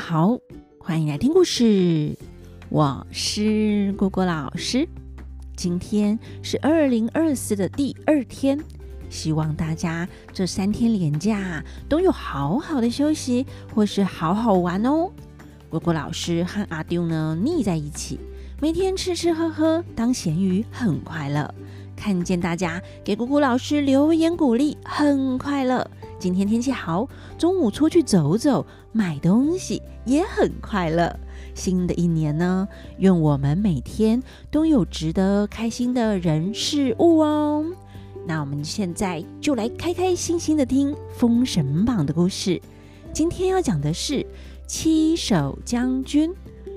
好，欢迎来听故事。我是果果老师。今天是二零二四的第二天，希望大家这三天连假都有好好的休息，或是好好玩哦。果果老师和阿丢呢腻在一起，每天吃吃喝喝当咸鱼，很快乐。看见大家给郭郭老师留言鼓励，很快乐。今天天气好，中午出去走走，买东西也很快乐。新的一年呢，愿我们每天都有值得开心的人事物哦。那我们现在就来开开心心的听《封神榜》的故事。今天要讲的是七手将军，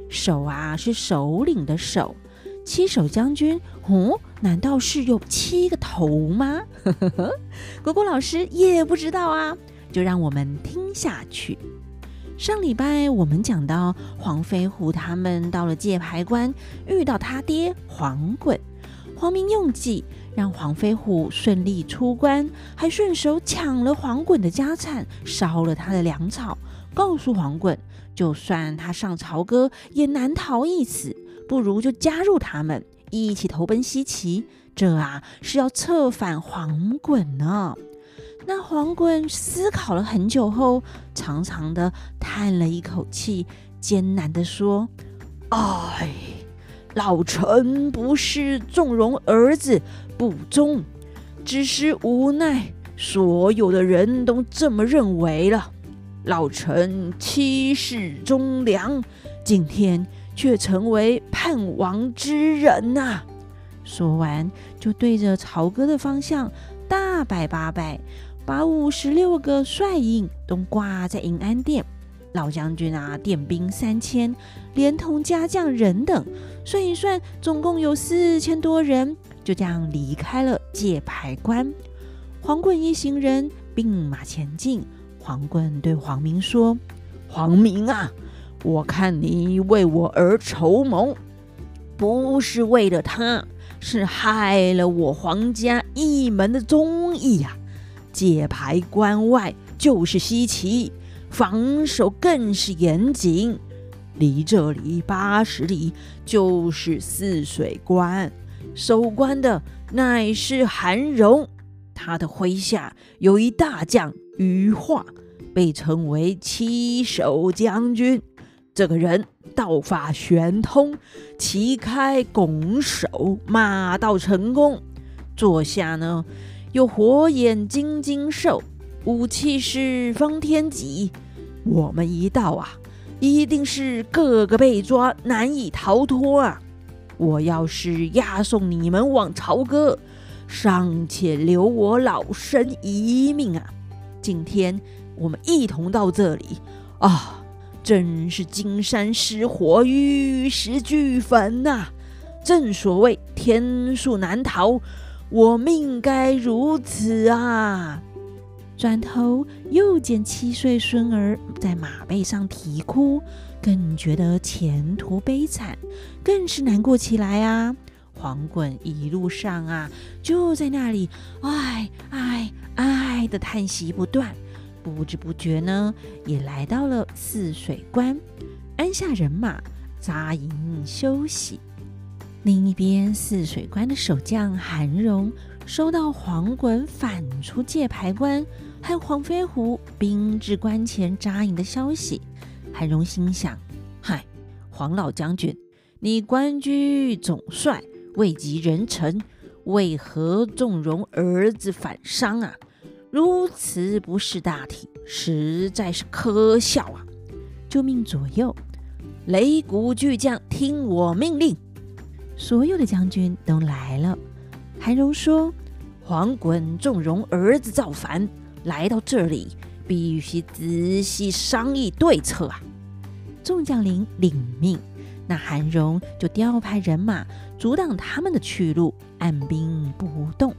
手啊是首领的手，七手将军，哦。难道是有七个头吗？果果老师也不知道啊，就让我们听下去。上礼拜我们讲到黄飞虎他们到了界牌关，遇到他爹黄滚，黄明用计让黄飞虎顺利出关，还顺手抢了黄滚的家产，烧了他的粮草，告诉黄滚，就算他上朝歌也难逃一死，不如就加入他们。一起投奔西岐，这啊是要策反黄滚呢。那黄滚思考了很久后，长长的叹了一口气，艰难地说：“哎，老臣不是纵容儿子不忠，只是无奈所有的人都这么认为了。老臣七世忠良，今天。”却成为叛王之人呐、啊！说完，就对着朝歌的方向大摆八摆，把五十六个帅印都挂在营安殿。老将军啊，点兵三千，连同家将人等，算一算，总共有四千多人，就这样离开了界牌关。黄滚一行人并马前进。黄滚对黄明说：“黄明啊！”我看你为我而筹谋，不是为了他，是害了我皇家一门的忠义呀！界牌关外就是西岐，防守更是严谨。离这里八十里就是泗水关，守关的乃是韩荣，他的麾下有一大将余化，被称为七守将军。这个人道法玄通，旗开拱手，马到成功。座下呢有火眼金睛兽，武器是方天戟。我们一到啊，一定是个个被抓，难以逃脱啊！我要是押送你们往朝歌，尚且留我老身一命啊！今天我们一同到这里啊！真是金山失火，玉石俱焚呐、正所谓天数难逃，我命该如此啊！转头又见七岁孙儿在马背上啼哭，更觉得前途悲惨，更是难过起来啊！黄滚一路上啊，就在那里唉唉唉的叹息不断。不知不觉呢，也来到了泗水关，安下人马，扎营休息。另一边，泗水关的守将韩荣收到黄滚返出界牌关，和黄飞虎兵至关前扎营的消息，韩荣心想：嗨，黄老将军，你官居总帅，位极人臣，为何纵容儿子反商啊？如此不识大体，实在是可笑啊！就命左右擂鼓巨将听我命令。所有的将军都来了。韩荣说：“黄滚纵容儿子造反，来到这里，必须仔细商议对策啊！”众将领领命，那韩荣就调派人马阻挡他们的去路，按兵不动。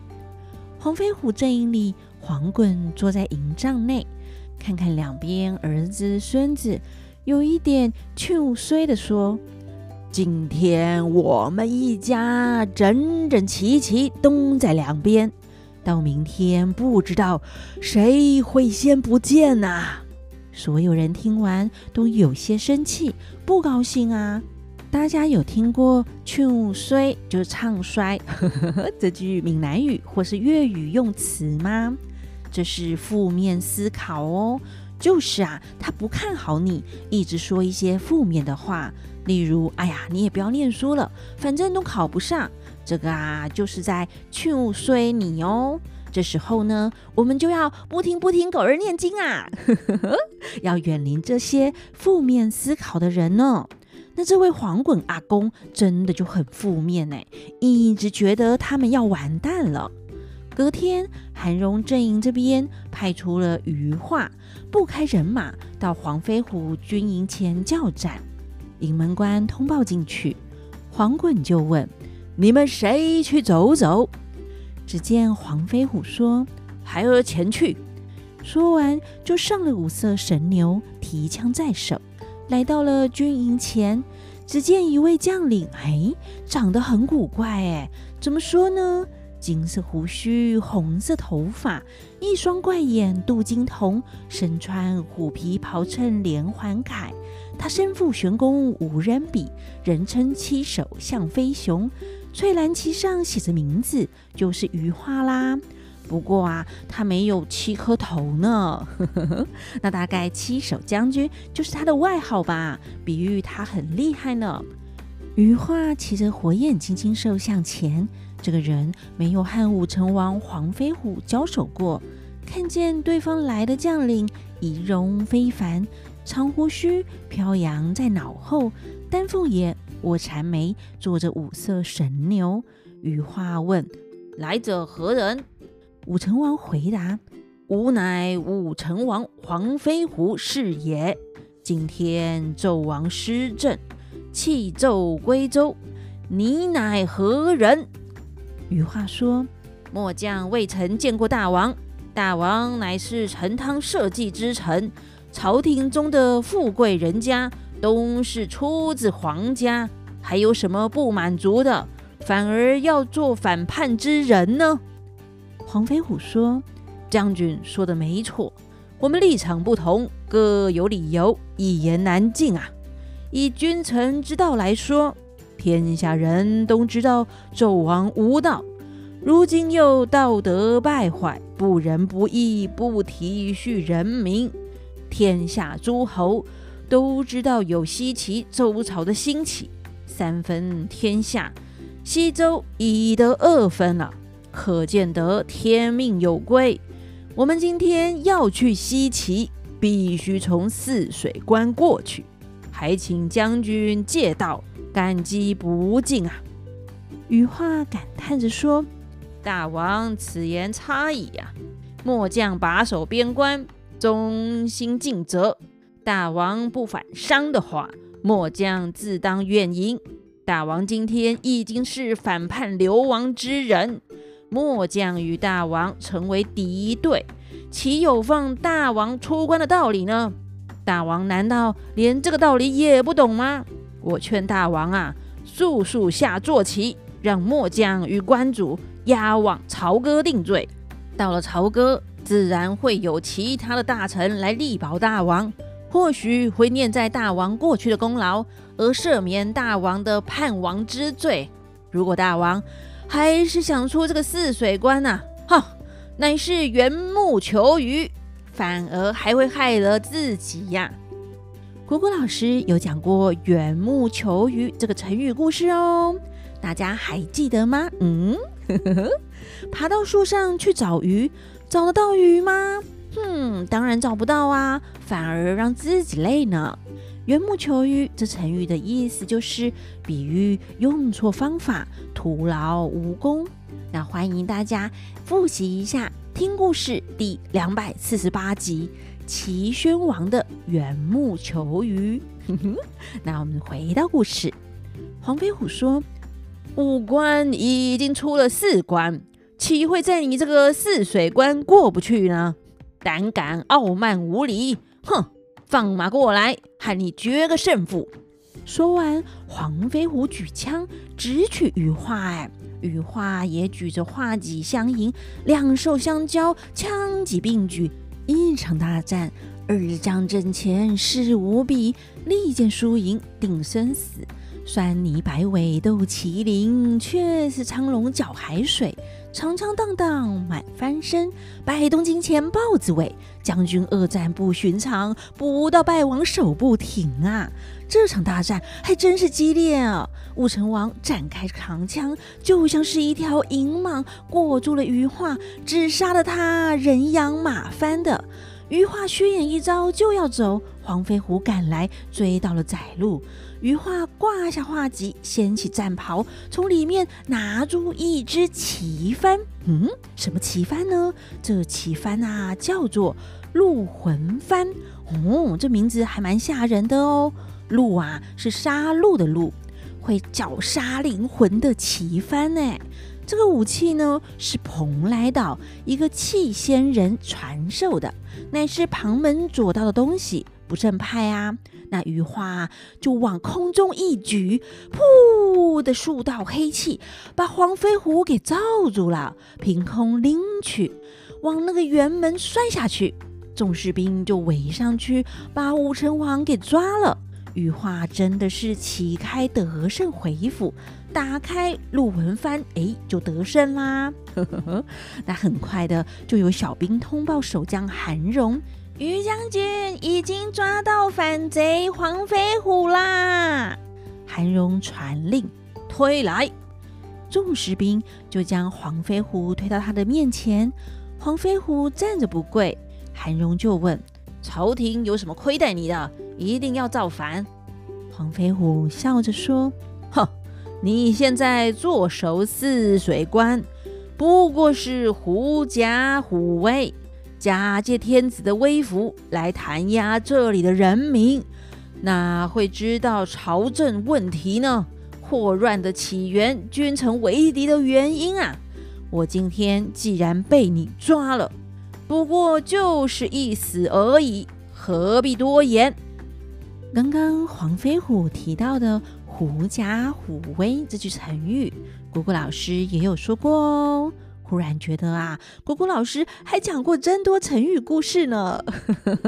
黄飞虎阵营里。黄滚坐在营帐内，看看两边儿子孙子，有一点气衰地说：“今天我们一家整整齐齐东在两边，到明天不知道谁会先不见呐、！”所有人听完都有些生气，不高兴啊。大家有听过“唱衰”就是唱衰呵呵这句闽南语或是粤语用词吗？这是负面思考哦，就是啊，他不看好你，一直说一些负面的话，例如“哎呀，你也不要念书了，反正都考不上”，这个啊，就是在唱衰你哦。这时候呢，我们就要不听不听狗儿念经啊，要远离这些负面思考的人呢。那这位黄滚阿公真的就很负面哎，一直觉得他们要完蛋了。隔天，韩荣阵营这边派出了余化，不开人马到黄飞虎军营前叫战。营门关通报进去，黄滚就问：“你们谁去走走？”只见黄飞虎说：“孩儿前去。”说完就上了五色神牛，提枪在手。来到了军营前，只见一位将领，哎，长得很古怪，哎，怎么说呢？金色胡须，红色头发，一双怪眼，镀金瞳，身穿虎皮袍衬连环铠。他身负玄功无人比，人称七手像飞熊。翠蓝旗上写着名字，就是余化啦。不过啊，他没有七颗头呢，那大概七手将军就是他的外号吧，比喻他很厉害呢。余化骑着火眼金睛兽向前，这个人没有和武成王黄飞虎交手过，看见对方来的将领仪容非凡，长胡须飘扬在脑后，丹凤眼，卧蚕眉，坐着五色神牛。羽化问：“来者何人？”武成王回答：“吾乃武成王黄飞虎是也。今天纣王失政，弃纣归周，你乃何人？”羽化说：“末将未曾见过大王。大王乃是陈汤社稷之臣，朝廷中的富贵人家，都是出自皇家，还有什么不满足的？反而要做反叛之人呢？”黄飞虎说：“将军说的没错，我们立场不同，各有理由，一言难尽啊。以君臣之道来说，天下人都知道纣王无道，如今又道德败坏，不仁不义，不体恤人民。天下诸侯都知道有西岐周朝的兴起，三分天下，西周已得二分了。”可见得天命有归，我们今天要去西岐，必须从泗水关过去，还请将军借道，感激不尽啊！羽化感叹着说：“大王此言差矣呀！末将把守边关，忠心尽责。大王不反商的话，末将自当愿迎。大王今天已经是反叛流亡之人。”末将与大王成为敌对，岂有放大王出关的道理呢？大王难道连这个道理也不懂吗？我劝大王啊，速速下坐骑，让末将与关主押往朝歌定罪。到了朝歌，自然会有其他的大臣来力保大王，或许会念在大王过去的功劳，而赦免大王的叛王之罪。如果大王，还是想出这个泗水关呐、啊？哈，乃是缘木求鱼，反而还会害了自己呀。果果老师有讲过“缘木求鱼”这个成语故事哦，大家还记得吗？嗯，爬到树上去找鱼，找得到鱼吗？嗯，当然找不到啊，反而让自己累呢。缘木求鱼这成语的意思就是比喻用错方法，徒劳无功。那欢迎大家复习一下听故事第两百四十八集《齐宣王的缘木求鱼 》。那我们回到故事，黄飞虎说：“五关已经出了四关，岂会在你这个泗水关过不去呢？胆敢傲慢无礼，哼！”放马过来，和你决个胜负！说完，黄飞虎举枪直取羽化。哎，羽化也举着画戟相迎，两手相交，枪戟并举，一场大战二将阵前势无比，利剑输赢定生死。酸泥白尾斗麒麟，却是苍龙搅海水。长枪荡荡满翻身，百动金钱豹子尾。将军恶战不寻常，不到败亡手不停啊！这场大战还真是激烈啊！武成王展开长枪，就像是一条银蟒裹住了鱼化，只杀了他人仰马翻的。余化虚演一招就要走，黄飞虎赶来追到了窄路。余化挂下画戟，掀起战袍，从里面拿出一只奇幡。嗯，什么奇幡呢？这奇幡啊，叫做戮魂幡。哦，这名字还蛮吓人的哦。戮啊，是杀戮的戮，会绞杀灵魂的奇幡呢。这个武器呢，是蓬莱岛一个气仙人传授的，乃是旁门左道的东西，不正派啊。那余化就往空中一举，噗的数道黑气把黄飞虎给罩住了，凭空拎去，往那个辕门摔下去。众士兵就围上去，把武成王给抓了。羽化真的是旗开得胜回府，打开戮魂幡，哎，就得胜啦。呵呵呵，那很快的就有小兵通报守将韩荣。于将军已经抓到反贼黄飞虎啦！韩荣传令推来，众士兵就将黄飞虎推到他的面前。黄飞虎站着不跪，韩荣就问：“朝廷有什么亏待你的？一定要造反？”黄飞虎笑着说：“哼，你现在坐守泗水关，不过是狐假虎威。”假借天子的威服来弹压这里的人民，哪会知道朝政问题呢？祸乱的起源，君臣为敌的原因啊！我今天既然被你抓了，不过就是一死而已，何必多言？刚刚黄飞虎提到的“狐假虎威”这句成语，果果老师也有说过哦。忽然觉得啊，果果老师还讲过真多成语故事呢。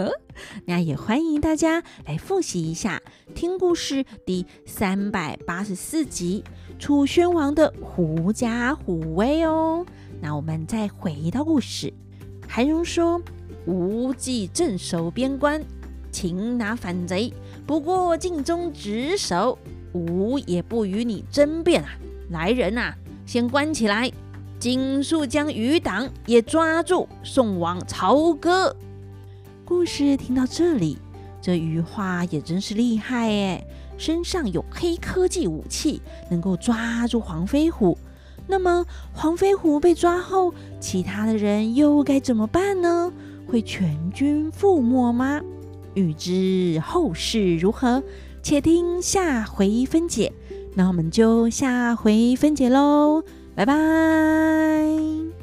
那也欢迎大家来复习一下，听故事第三百八十四集《楚宣王的狐假虎威》哦。那我们再回到故事，韩荣说：“吾既镇守边关，擒拿反贼，不过尽忠职守，吾也不与你争辩啊！来人呐、啊，先关起来。”尽速将余党也抓住，送往朝歌。故事听到这里，这羽化也真是厉害哎，身上有黑科技武器，能够抓住黄飞虎。那么黄飞虎被抓后，其他的人又该怎么办呢？会全军覆没吗？欲知后事如何，且听下回分解。那我们就下回分解喽。拜拜。